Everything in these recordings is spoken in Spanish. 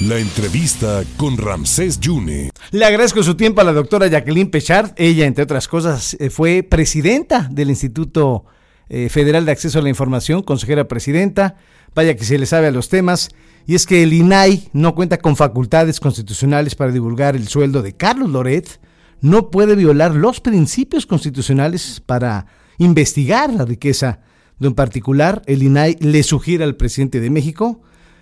La entrevista con Ramsés Yune. Le agradezco su tiempo a la doctora Jacqueline Pechard. Ella, entre otras cosas, eh, fue presidenta del Instituto eh, Federal de Acceso a la Información, consejera presidenta. Vaya que se le sabe a los temas. Y es que el INAI no cuenta con facultades constitucionales para divulgar el sueldo de Carlos Loret. No puede violar los principios constitucionales para investigar la riqueza de un particular. El INAI le sugiere al presidente de México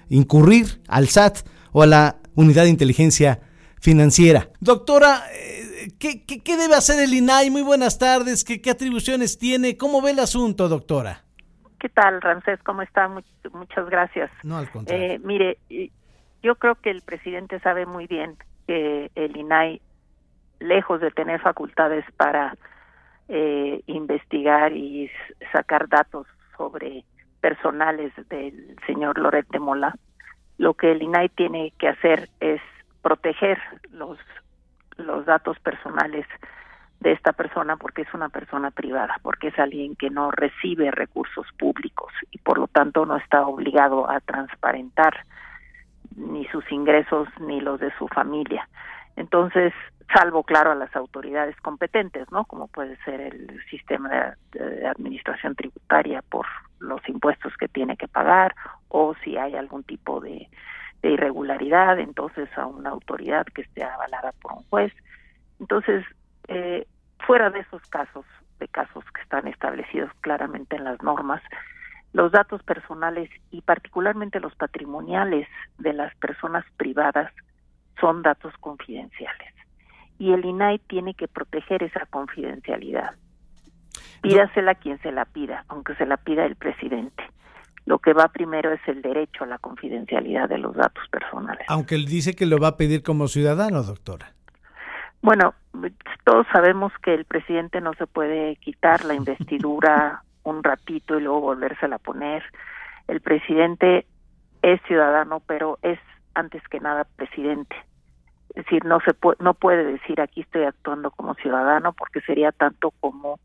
incurrir al SAT o a la Unidad de Inteligencia Financiera. Doctora, eh, ¿qué, qué, debe hacer el INAI? Muy buenas tardes. ¿Qué, ¿Qué, atribuciones tiene? ¿Cómo ve el asunto, doctora? ¿Qué tal, Ramsés? ¿Cómo está? muchas gracias. No, al contrario. Eh, mire, yo creo que el presidente sabe muy bien que el INAI, lejos de tener facultades para eh, investigar y sacar datos sobre personales del señor Loret de Mola, lo que el INAI tiene que hacer es proteger los los datos personales de esta persona porque es una persona privada, porque es alguien que no recibe recursos públicos y por lo tanto no está obligado a transparentar ni sus ingresos ni los de su familia. Entonces, salvo claro a las autoridades competentes, ¿no? Como puede ser el sistema de, administración tributaria por los impuestos que tiene que pagar o si hay algún tipo de, irregularidad, entonces a una autoridad que esté avalada por un juez. Entonces, eh, fuera de esos casos, de casos que están establecidos claramente en las normas, los datos personales y particularmente los patrimoniales de las personas privadas son datos confidenciales. Y el INAI tiene que proteger esa confidencialidad. Pídasela a quien se la pida, aunque se la pida el presidente. Lo que va primero es el derecho a la confidencialidad de los datos personales. Aunque él dice que lo va a pedir como ciudadano, doctora. Bueno, todos sabemos que el presidente no se puede quitar la investidura un ratito y luego volvérsela a poner. El presidente es ciudadano, pero es antes que nada presidente. Es decir, no se puede, no puede decir aquí estoy actuando como ciudadano porque sería tanto como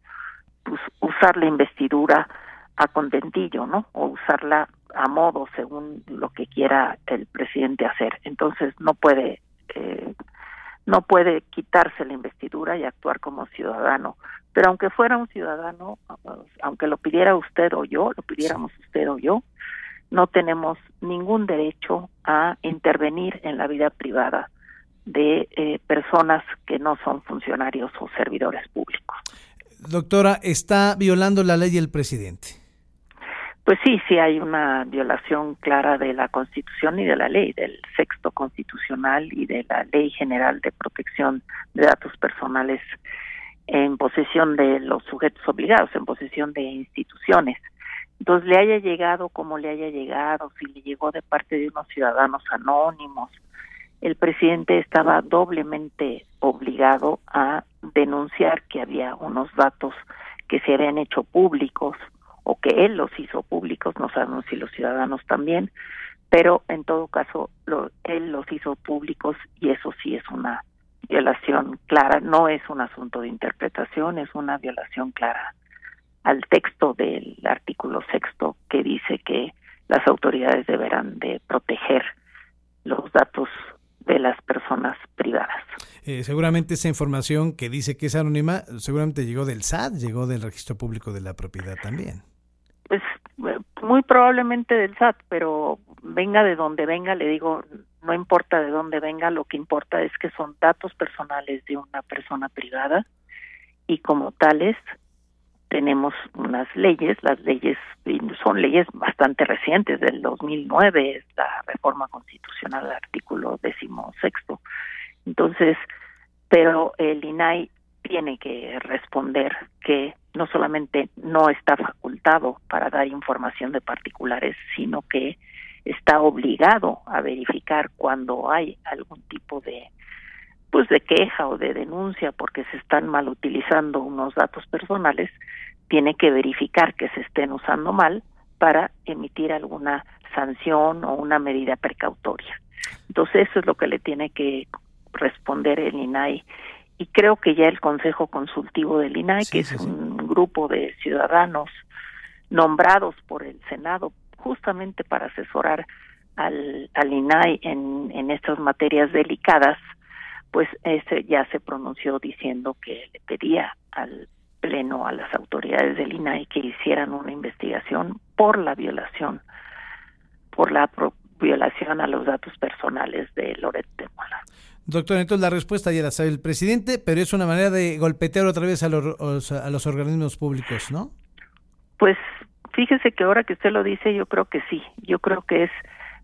pues, usar la investidura a contentillo, ¿no? O usarla a modo según lo que quiera el presidente hacer. Entonces no puede eh, no puede quitarse la investidura y actuar como ciudadano. Pero aunque fuera un ciudadano, aunque lo pidiera usted o yo, lo pidiéramos usted o yo, no tenemos ningún derecho a intervenir en la vida privada de eh, personas que no son funcionarios o servidores públicos. Doctora, ¿está violando la ley el presidente? Pues sí, sí hay una violación clara de la Constitución y de la ley, del sexto constitucional y de la Ley General de Protección de Datos Personales en posesión de los sujetos obligados, en posesión de instituciones. Entonces, le haya llegado como le haya llegado, si le llegó de parte de unos ciudadanos anónimos, el presidente estaba doblemente obligado a denunciar que había unos datos que se habían hecho públicos o que él los hizo públicos, no sabemos si los ciudadanos también, pero en todo caso lo, él los hizo públicos y eso sí es una violación clara, no es un asunto de interpretación, es una violación clara al texto del artículo sexto que dice que las autoridades deberán de proteger los datos de las personas privadas. Eh, seguramente esa información que dice que es anónima, seguramente llegó del SAT, llegó del Registro Público de la Propiedad también. Pues muy probablemente del SAT, pero venga de donde venga, le digo, no importa de dónde venga, lo que importa es que son datos personales de una persona privada y como tales tenemos unas leyes, las leyes son leyes bastante recientes del 2009, es la reforma constitucional del artículo decimosexto. Entonces, pero el INAI tiene que responder que no solamente no está facultado para dar información de particulares, sino que está obligado a verificar cuando hay algún tipo de pues de queja o de denuncia porque se están mal utilizando unos datos personales, tiene que verificar que se estén usando mal para emitir alguna sanción o una medida precautoria. Entonces eso es lo que le tiene que responder el INAI y creo que ya el Consejo Consultivo del INAI, que es un grupo de ciudadanos nombrados por el Senado justamente para asesorar al, al INAI en, en estas materias delicadas, pues ese ya se pronunció diciendo que le pedía al pleno a las autoridades del INAI que hicieran una investigación por la violación, por la violación a los datos personales de Loret de Mola. Doctor, entonces la respuesta ya la sabe el presidente, pero es una manera de golpetear otra vez a los, a los organismos públicos, ¿no? Pues fíjese que ahora que usted lo dice, yo creo que sí. Yo creo que es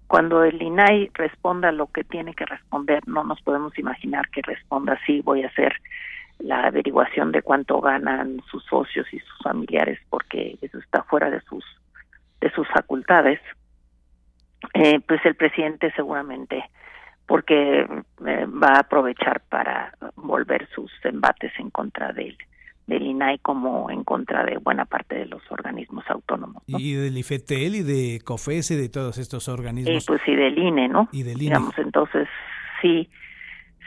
cuando el INAI responda lo que tiene que responder, no nos podemos imaginar que responda así, voy a hacer la averiguación de cuánto ganan sus socios y sus familiares porque eso está fuera de sus de sus facultades. Eh, pues el presidente seguramente porque eh, va a aprovechar para volver sus embates en contra del del INAI como en contra de buena parte de los organismos autónomos. Y del IFETEL y de COFES y de todos estos organismos. Y pues y del INE, ¿no? Y del INE. Digamos, entonces sí,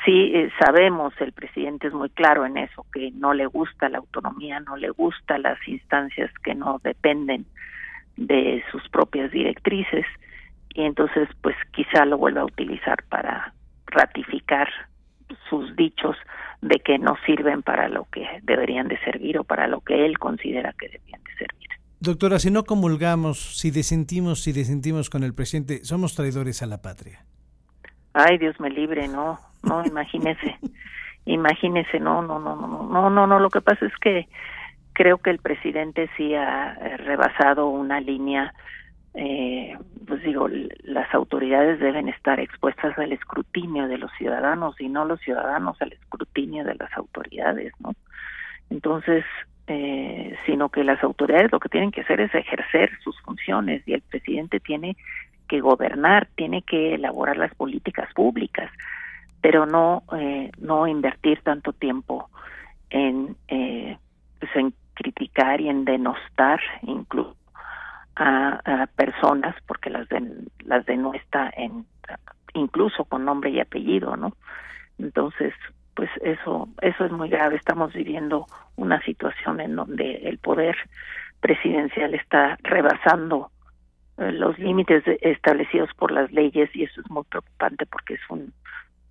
sí eh, sabemos, el presidente es muy claro en eso, que no le gusta la autonomía, no le gusta las instancias que no dependen de sus propias directrices y entonces pues quizá lo vuelva a utilizar para ratificar sus dichos de que no sirven para lo que deberían de servir o para lo que él considera que deberían de servir. Doctora, si no comulgamos, si desentimos, si desentimos con el presidente, somos traidores a la patria. Ay, Dios me libre, no, no, imagínese, imagínese, no, no, no, no, no, no, no, lo que pasa es que creo que el presidente sí ha rebasado una línea, eh, pues digo, las autoridades deben estar expuestas al escrutinio de los ciudadanos y no los ciudadanos al escrutinio de las autoridades, ¿no? Entonces, eh, sino que las autoridades lo que tienen que hacer es ejercer sus funciones y el presidente tiene que gobernar, tiene que elaborar las políticas públicas, pero no eh, no invertir tanto tiempo en eh, pues en criticar y en denostar incluso a, personas porque las las denuestra en incluso con nombre y apellido, ¿no? Entonces, pues eso eso es muy grave. Estamos viviendo una situación en donde el poder presidencial está rebasando eh, los límites establecidos por las leyes y eso es muy preocupante porque es un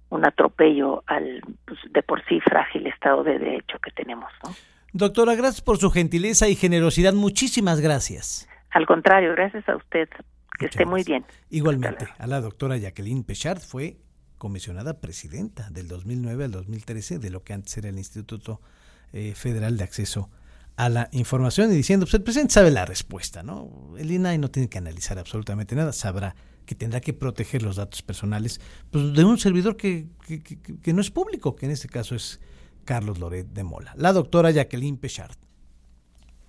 un atropello al pues, de por sí frágil estado de derecho que tenemos. ¿no? Doctora, gracias por su gentileza y generosidad. Muchísimas gracias. Al contrario, gracias a usted. Que esté muy bien. Igualmente, a la doctora Jacqueline Pechard fue comisionada presidenta del 2009 al 2013 de lo que antes era el Instituto eh, Federal de Acceso a la información y diciendo, pues el presidente sabe la respuesta, ¿no? El INAI no tiene que analizar absolutamente nada, sabrá que tendrá que proteger los datos personales pues, de un servidor que, que, que, no es público, que en este caso es Carlos Loret de Mola. La doctora Jacqueline Pechard.